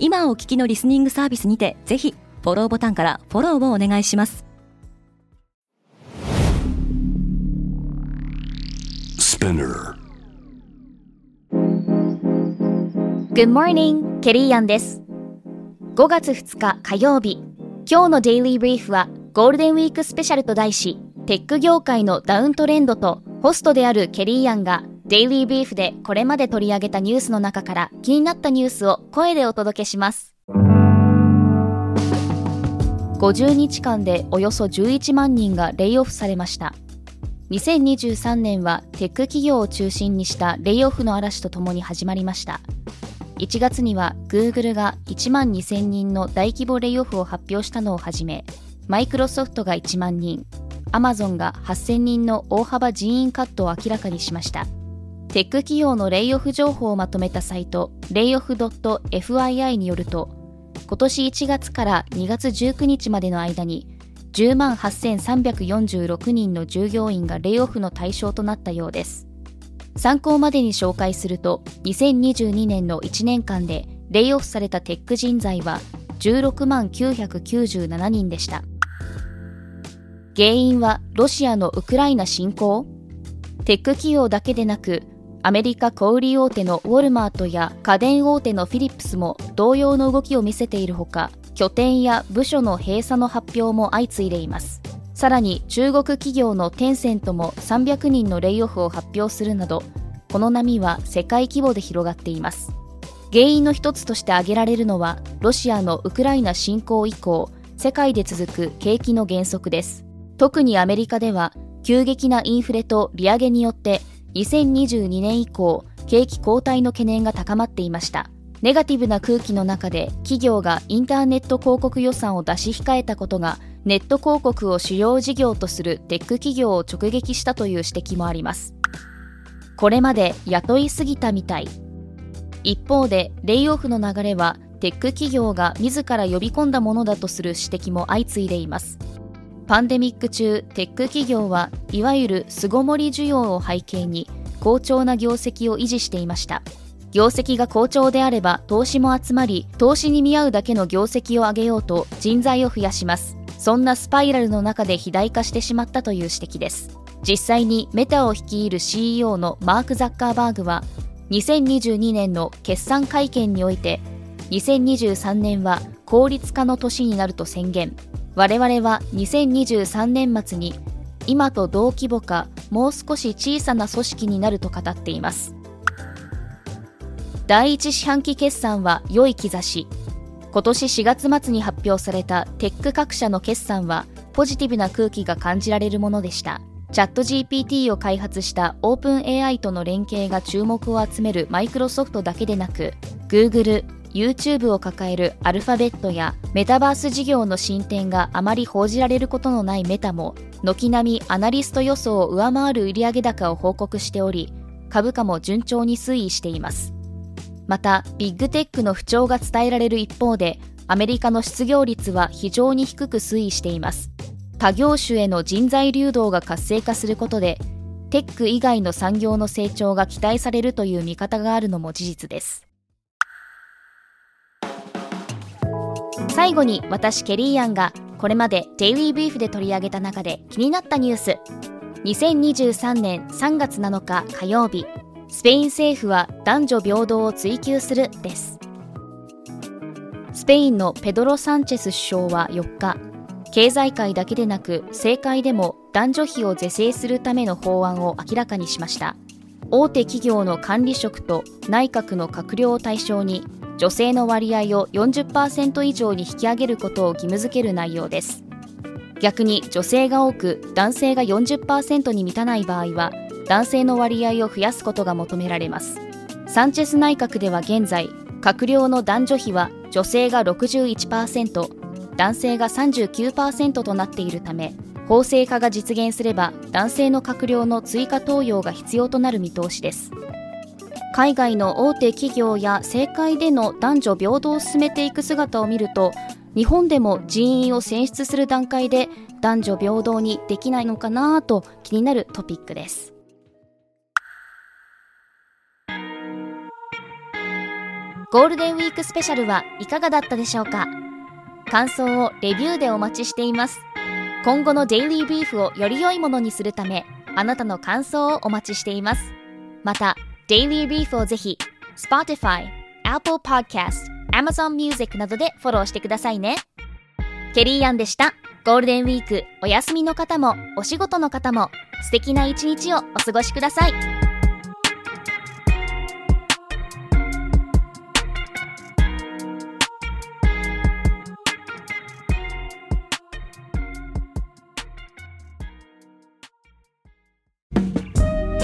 今お聞きのリスニングサービスにてぜひフォローボタンからフォローをお願いします。Good morning, ケリーアンです。5月2日火曜日。今日のデイリーブリーフはゴールデンウィークスペシャルと題しテック業界のダウントレンドとホストであるケリーアンがデイリーブリーフでこれまで取り上げたニュースの中から気になったニュースを声でお届けします。50日間でおよそ11万人がレイオフされました。2023年はテック企業を中心にしたレイオフの嵐とともに始まりました。1月には Google が1万2000人の大規模レイオフを発表したのをはじめマイクロソフトが1万人アマゾンが8000人の大幅人員カットを明らかにしました。テック企業のレイオフ情報をまとめたサイトレイオフ .fyi によると今年1月から2月19日までの間に10万8346人の従業員がレイオフの対象となったようです。参考までに紹介すると2022年の1年間でレイオフされたテック人材は16万997人でした。原因はロシアのウクライナ侵攻？テック企業だけでなくアメリカ小売大手のウォルマートや家電大手のフィリップスも同様の動きを見せているほか拠点や部署の閉鎖の発表も相次いでいます。さらに中国企業のテンセントも300人のレイオフを発表するなどこの波は世界規模で広がっています。原因の一つとして挙げられるのはロシアのウクライナ侵攻以降世界で続く景気の減速です。特にアメリカでは急激なインフレと利上げによって2022年以降景気後退の懸念が高まっていました。ネガティブな空気の中で企業がインターネット広告予算を出し控えたことがネット広告を主要事業とするテック企業を直撃したという指摘もあります。これまで雇いすぎたみたい。一方でレイオフの流れはテック企業が自ら呼び込んだものだとする指摘も相次いでいます。パンデミック中テック企業はいわゆる巣ごもり需要を背景に好調な業績を維持していました。業績が好調であれば投資も集まり投資に見合うだけの業績を上げようと人材を増やします。そんなスパイラルの中で肥大化してしまったという指摘です。実際にメタを率いる CEO のマーク・ザッカーバーグは2022年の決算会見において2023年は効率化の年になると宣言。我々は2023年末に今と同規模かもう少し小さな組織になると語っています。第一四半期決算は良い兆し。今年4月末に発表されたテック各社の決算はポジティブな空気が感じられるものでした。チャット GPT を開発したオープン AI との連携が注目を集めるマイクロソフトだけでなく Google、YouTube を抱えるアルファベットやメタバース事業の進展があまり報じられることのないメタも軒並みアナリスト予想を上回る売上高を報告しており株価も順調に推移しています。またビッグテックの不調が伝えられる一方でアメリカの失業率は非常に低く推移しています。他業種への人材流動が活性化することでテック以外の産業の成長が期待されるという見方があるのも事実です。最後に私ケリーアンがこれまでデイリーブリーフで取り上げた中で気になったニュース。2023年3月7日火曜日スペイン政府は男女平等を追求するです。スペインのペドロ・サンチェス首相は4日経済界だけでなく政界でも男女比を是正するための法案を明らかにしました。大手企業の管理職と内閣の閣僚を対象に女性の割合を40%以上に引き上げることを義務付ける内容です。逆に女性が多く男性が40%に満たない場合は男性の割合を増やすことが求められます。サンチェス内閣では現在閣僚の男女比は女性が61%男性が39%となっているため法制化が実現すれば男性の閣僚の追加登用が必要となる見通しです。海外の大手企業や政界での男女平等を進めていく姿を見ると日本でも人員を選出する段階で男女平等にできないのかなと気になるトピックです。ゴールデンウィークスペシャルはいかがだったでしょうか？感想をレビューでお待ちしています。今後のデイリーブリーフをより良いものにするためあなたの感想をお待ちしています。またデイリーブリーフをぜひ Spotify、Apple Podcast、Amazon Music などでフォローしてくださいねケリーアンでしたゴールデンウィークお休みの方もお仕事の方も素敵な一日をお過ごしください。